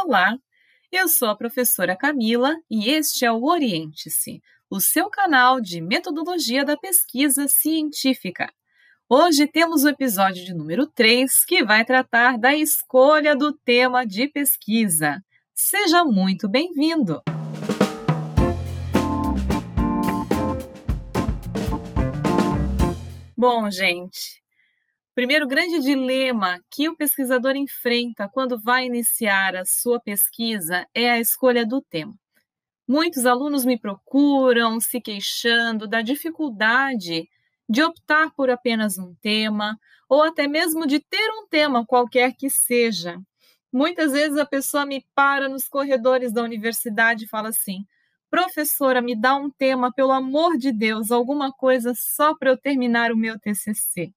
Olá, eu sou a professora Camila e este é o Oriente-se, o seu canal de metodologia da pesquisa científica. Hoje temos o episódio de número 3, que vai tratar da escolha do tema de pesquisa. Seja muito bem-vindo! Bom, gente, primeiro grande dilema que o pesquisador enfrenta quando vai iniciar a sua pesquisa é a escolha do tema. Muitos alunos me procuram se queixando da dificuldade de optar por apenas um tema, ou até mesmo de ter um tema qualquer que seja. Muitas vezes a pessoa me para nos corredores da universidade e fala assim: professora, me dá um tema, pelo amor de Deus, alguma coisa só para eu terminar o meu TCC.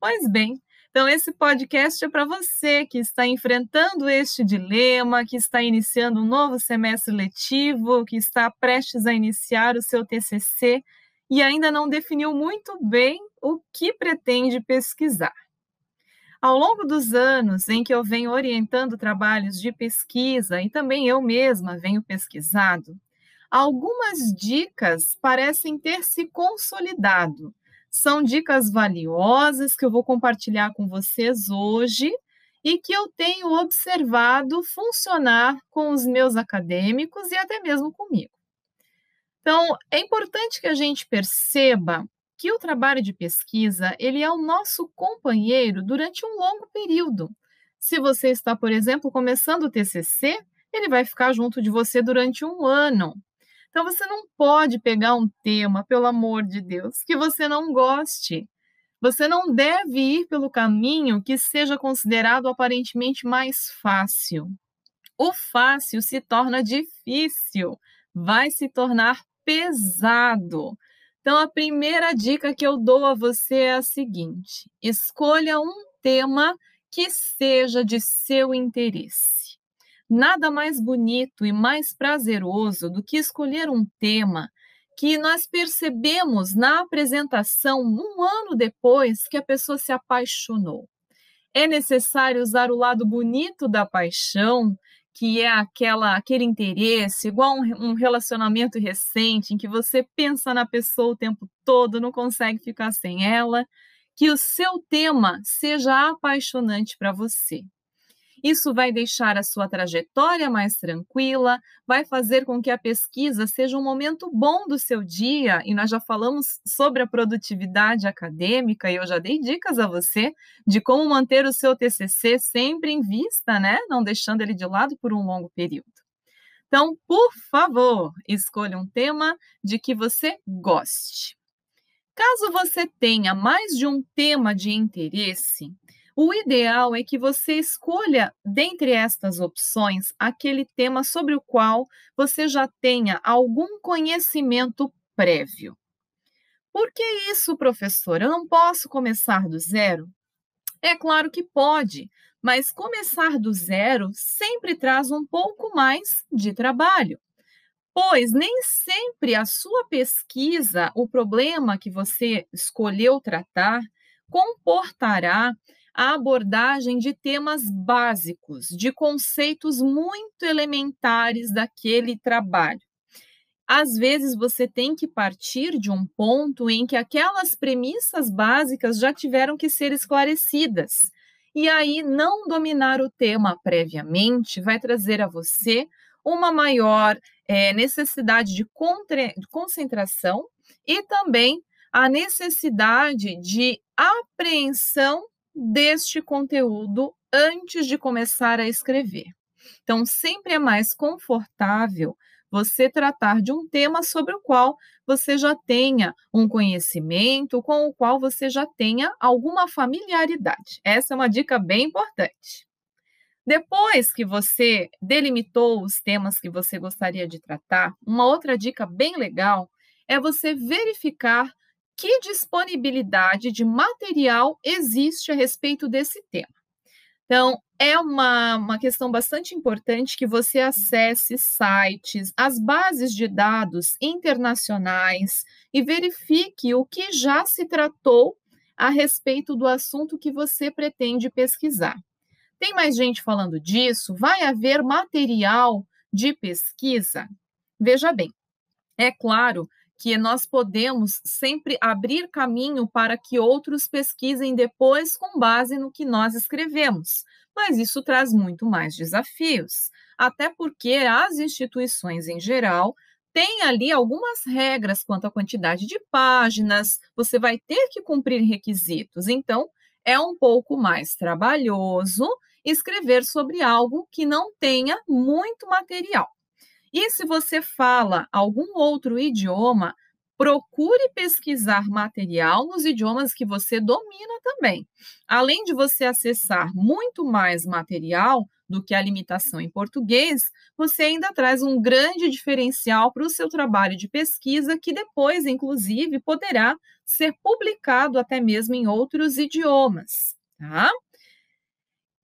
Pois bem, então esse podcast é para você que está enfrentando este dilema, que está iniciando um novo semestre letivo, que está prestes a iniciar o seu TCC e ainda não definiu muito bem o que pretende pesquisar. Ao longo dos anos em que eu venho orientando trabalhos de pesquisa e também eu mesma venho pesquisado, algumas dicas parecem ter se consolidado são dicas valiosas que eu vou compartilhar com vocês hoje e que eu tenho observado funcionar com os meus acadêmicos e até mesmo comigo. Então, é importante que a gente perceba que o trabalho de pesquisa, ele é o nosso companheiro durante um longo período. Se você está, por exemplo, começando o TCC, ele vai ficar junto de você durante um ano. Então você não pode pegar um tema, pelo amor de Deus, que você não goste. Você não deve ir pelo caminho que seja considerado aparentemente mais fácil. O fácil se torna difícil, vai se tornar pesado. Então, a primeira dica que eu dou a você é a seguinte: escolha um tema que seja de seu interesse. Nada mais bonito e mais prazeroso do que escolher um tema que nós percebemos na apresentação um ano depois que a pessoa se apaixonou. É necessário usar o lado bonito da paixão, que é aquela aquele interesse, igual um, um relacionamento recente em que você pensa na pessoa o tempo todo, não consegue ficar sem ela, que o seu tema seja apaixonante para você. Isso vai deixar a sua trajetória mais tranquila, vai fazer com que a pesquisa seja um momento bom do seu dia, e nós já falamos sobre a produtividade acadêmica, e eu já dei dicas a você de como manter o seu TCC sempre em vista, né? Não deixando ele de lado por um longo período. Então, por favor, escolha um tema de que você goste. Caso você tenha mais de um tema de interesse, o ideal é que você escolha, dentre estas opções, aquele tema sobre o qual você já tenha algum conhecimento prévio. Por que isso, professor? Eu não posso começar do zero? É claro que pode, mas começar do zero sempre traz um pouco mais de trabalho. Pois nem sempre a sua pesquisa, o problema que você escolheu tratar, comportará a abordagem de temas básicos, de conceitos muito elementares daquele trabalho. Às vezes você tem que partir de um ponto em que aquelas premissas básicas já tiveram que ser esclarecidas. E aí, não dominar o tema previamente vai trazer a você uma maior é, necessidade de, de concentração e também a necessidade de apreensão deste conteúdo antes de começar a escrever. Então, sempre é mais confortável você tratar de um tema sobre o qual você já tenha um conhecimento, com o qual você já tenha alguma familiaridade. Essa é uma dica bem importante. Depois que você delimitou os temas que você gostaria de tratar, uma outra dica bem legal é você verificar que disponibilidade de material existe a respeito desse tema. Então, é uma, uma questão bastante importante que você acesse sites, as bases de dados internacionais e verifique o que já se tratou a respeito do assunto que você pretende pesquisar. Tem mais gente falando disso? Vai haver material de pesquisa? Veja bem, é claro que nós podemos sempre abrir caminho para que outros pesquisem depois com base no que nós escrevemos, mas isso traz muito mais desafios, até porque as instituições em geral têm ali algumas regras quanto à quantidade de páginas, você vai ter que cumprir requisitos, então é um pouco mais trabalhoso escrever sobre algo que não tenha muito material. E se você fala algum outro idioma, procure pesquisar material nos idiomas que você domina também. Além de você acessar muito mais material do que a limitação em português, você ainda traz um grande diferencial para o seu trabalho de pesquisa, que depois, inclusive, poderá ser publicado até mesmo em outros idiomas. Tá?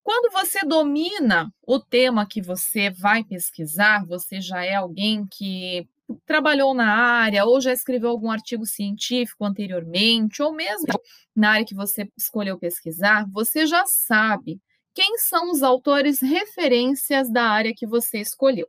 Quando você domina o tema que você vai pesquisar, você já é alguém que trabalhou na área ou já escreveu algum artigo científico anteriormente, ou mesmo na área que você escolheu pesquisar, você já sabe quem são os autores referências da área que você escolheu.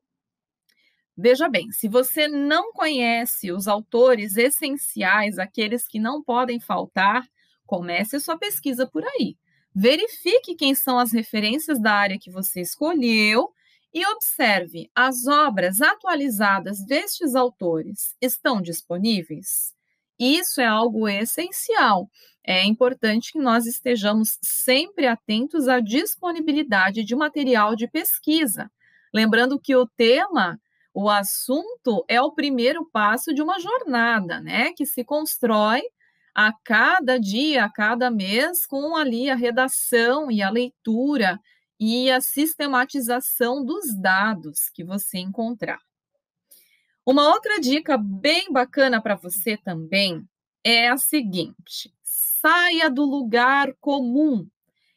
Veja bem, se você não conhece os autores essenciais, aqueles que não podem faltar, comece sua pesquisa por aí. Verifique quem são as referências da área que você escolheu e observe: as obras atualizadas destes autores estão disponíveis? Isso é algo essencial. É importante que nós estejamos sempre atentos à disponibilidade de material de pesquisa. Lembrando que o tema, o assunto, é o primeiro passo de uma jornada, né? Que se constrói a cada dia, a cada mês, com ali a redação e a leitura e a sistematização dos dados que você encontrar. Uma outra dica bem bacana para você também é a seguinte: saia do lugar comum.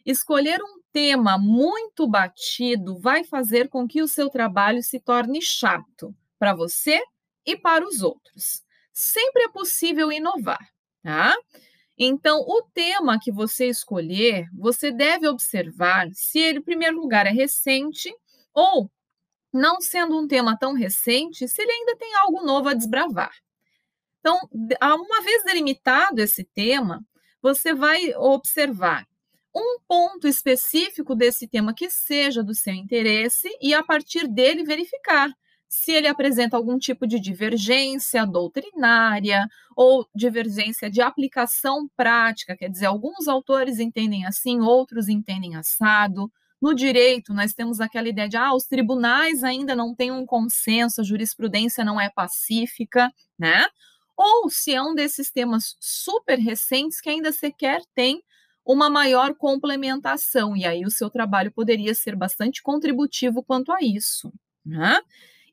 Escolher um tema muito batido vai fazer com que o seu trabalho se torne chato para você e para os outros. Sempre é possível inovar tá? Então, o tema que você escolher, você deve observar se ele, em primeiro lugar, é recente ou, não sendo um tema tão recente, se ele ainda tem algo novo a desbravar. Então, uma vez delimitado esse tema, você vai observar um ponto específico desse tema que seja do seu interesse e, a partir dele, verificar se ele apresenta algum tipo de divergência doutrinária ou divergência de aplicação prática, quer dizer, alguns autores entendem assim, outros entendem assado. No direito, nós temos aquela ideia de ah, os tribunais ainda não têm um consenso, a jurisprudência não é pacífica, né? Ou se é um desses temas super recentes que ainda sequer tem uma maior complementação, e aí o seu trabalho poderia ser bastante contributivo quanto a isso. Né?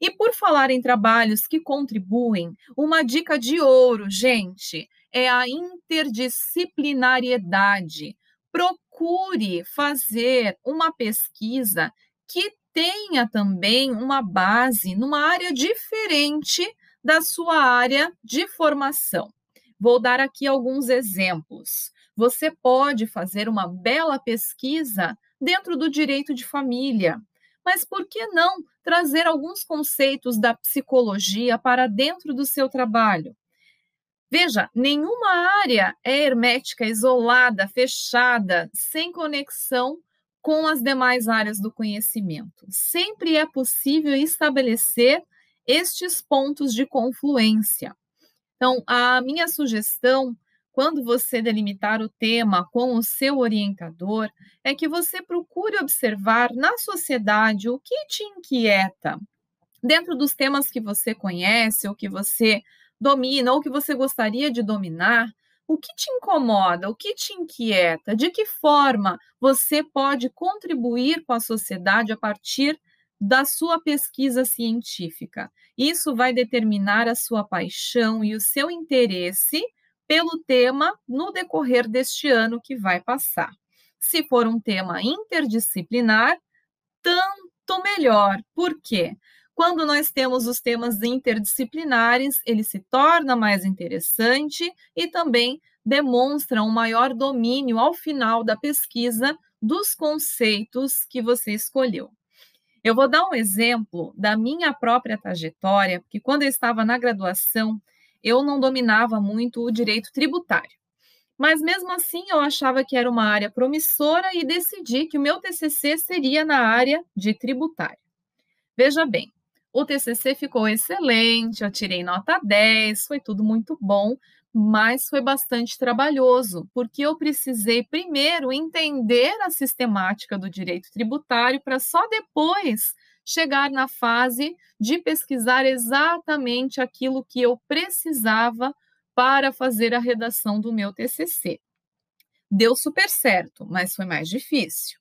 E por falar em trabalhos que contribuem, uma dica de ouro, gente, é a interdisciplinariedade. Procure fazer uma pesquisa que tenha também uma base numa área diferente da sua área de formação. Vou dar aqui alguns exemplos. Você pode fazer uma bela pesquisa dentro do direito de família, mas por que não trazer alguns conceitos da psicologia para dentro do seu trabalho? Veja, nenhuma área é hermética, isolada, fechada, sem conexão com as demais áreas do conhecimento. Sempre é possível estabelecer estes pontos de confluência. Então, a minha sugestão quando você delimitar o tema com o seu orientador, é que você procure observar na sociedade o que te inquieta. Dentro dos temas que você conhece, ou que você domina, ou que você gostaria de dominar, o que te incomoda, o que te inquieta, de que forma você pode contribuir com a sociedade a partir da sua pesquisa científica. Isso vai determinar a sua paixão e o seu interesse pelo tema no decorrer deste ano que vai passar. Se for um tema interdisciplinar, tanto melhor. Por quê? Quando nós temos os temas interdisciplinares, ele se torna mais interessante e também demonstra um maior domínio ao final da pesquisa dos conceitos que você escolheu. Eu vou dar um exemplo da minha própria trajetória, porque quando eu estava na graduação, eu não dominava muito o direito tributário. Mas mesmo assim, eu achava que era uma área promissora e decidi que o meu TCC seria na área de tributário. Veja bem, o TCC ficou excelente, eu tirei nota 10, foi tudo muito bom, mas foi bastante trabalhoso, porque eu precisei primeiro entender a sistemática do direito tributário para só depois chegar na fase de pesquisar exatamente aquilo que eu precisava para fazer a redação do meu TCC. Deu super certo, mas foi mais difícil.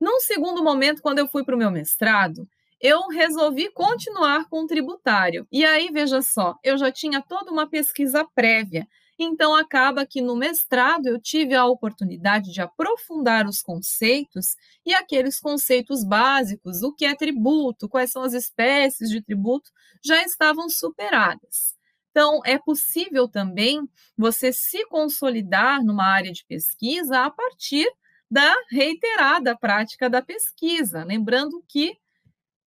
Num segundo momento, quando eu fui para o meu mestrado, eu resolvi continuar com o tributário. E aí, veja só, eu já tinha toda uma pesquisa prévia. Então, acaba que no mestrado eu tive a oportunidade de aprofundar os conceitos e aqueles conceitos básicos, o que é tributo, quais são as espécies de tributo, já estavam superadas. Então, é possível também você se consolidar numa área de pesquisa a partir da reiterada prática da pesquisa. Lembrando que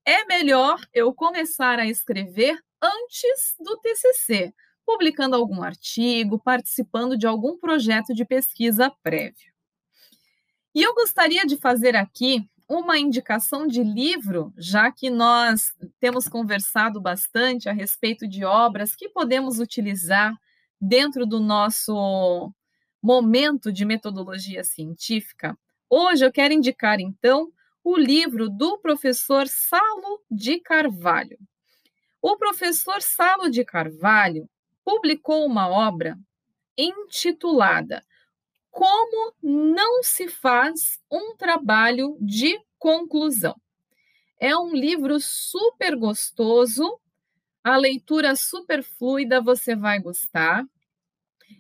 é melhor eu começar a escrever antes do TCC, publicando algum artigo, participando de algum projeto de pesquisa prévio. E eu gostaria de fazer aqui uma indicação de livro, já que nós temos conversado bastante a respeito de obras que podemos utilizar dentro do nosso momento de metodologia científica. Hoje eu quero indicar, então, o livro do professor Salo de Carvalho. O professor Salo de Carvalho publicou uma obra intitulada como não se faz um trabalho de conclusão. É um livro super gostoso, a leitura super fluida, você vai gostar.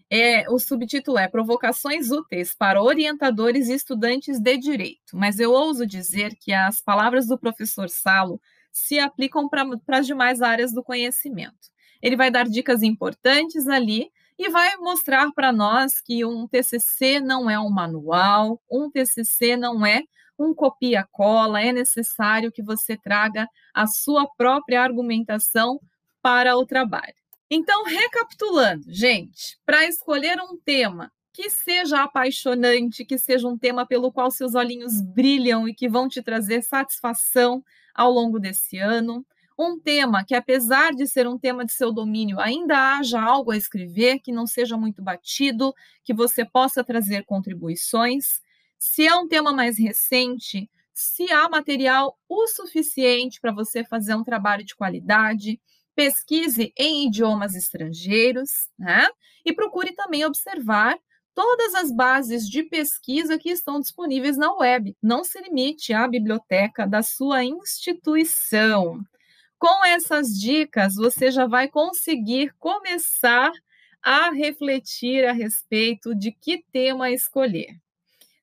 É, o subtítulo é Provocações Úteis para Orientadores e Estudantes de Direito, mas eu ouso dizer que as palavras do professor Salo se aplicam para as demais áreas do conhecimento. Ele vai dar dicas importantes ali e vai mostrar para nós que um TCC não é um manual, um TCC não é um copia-cola, é necessário que você traga a sua própria argumentação para o trabalho. Então, recapitulando, gente, para escolher um tema que seja apaixonante, que seja um tema pelo qual seus olhinhos brilham e que vão te trazer satisfação ao longo desse ano, um tema que, apesar de ser um tema de seu domínio, ainda haja algo a escrever, que não seja muito batido, que você possa trazer contribuições. Se é um tema mais recente, se há material o suficiente para você fazer um trabalho de qualidade, pesquise em idiomas estrangeiros, né? E procure também observar todas as bases de pesquisa que estão disponíveis na web. Não se limite à biblioteca da sua instituição. Com essas dicas, você já vai conseguir começar a refletir a respeito de que tema escolher.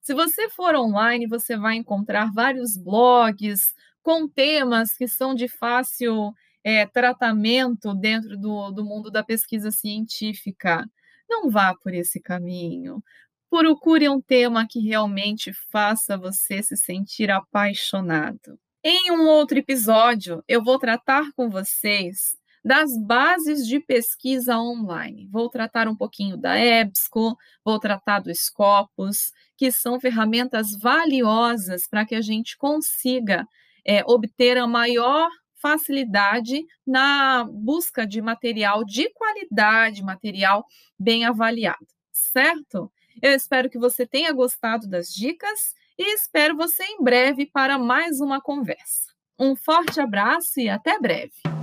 Se você for online, você vai encontrar vários blogs com temas que são de fácil é, tratamento dentro do, do mundo da pesquisa científica. Não vá por esse caminho. Procure um tema que realmente faça você se sentir apaixonado. Em um outro episódio, eu vou tratar com vocês das bases de pesquisa online. Vou tratar um pouquinho da EBSCO, vou tratar do Scopus, que são ferramentas valiosas para que a gente consiga é, obter a maior facilidade na busca de material de qualidade, material bem avaliado, certo? Eu espero que você tenha gostado das dicas e espero você em breve para mais uma conversa. Um forte abraço e até breve!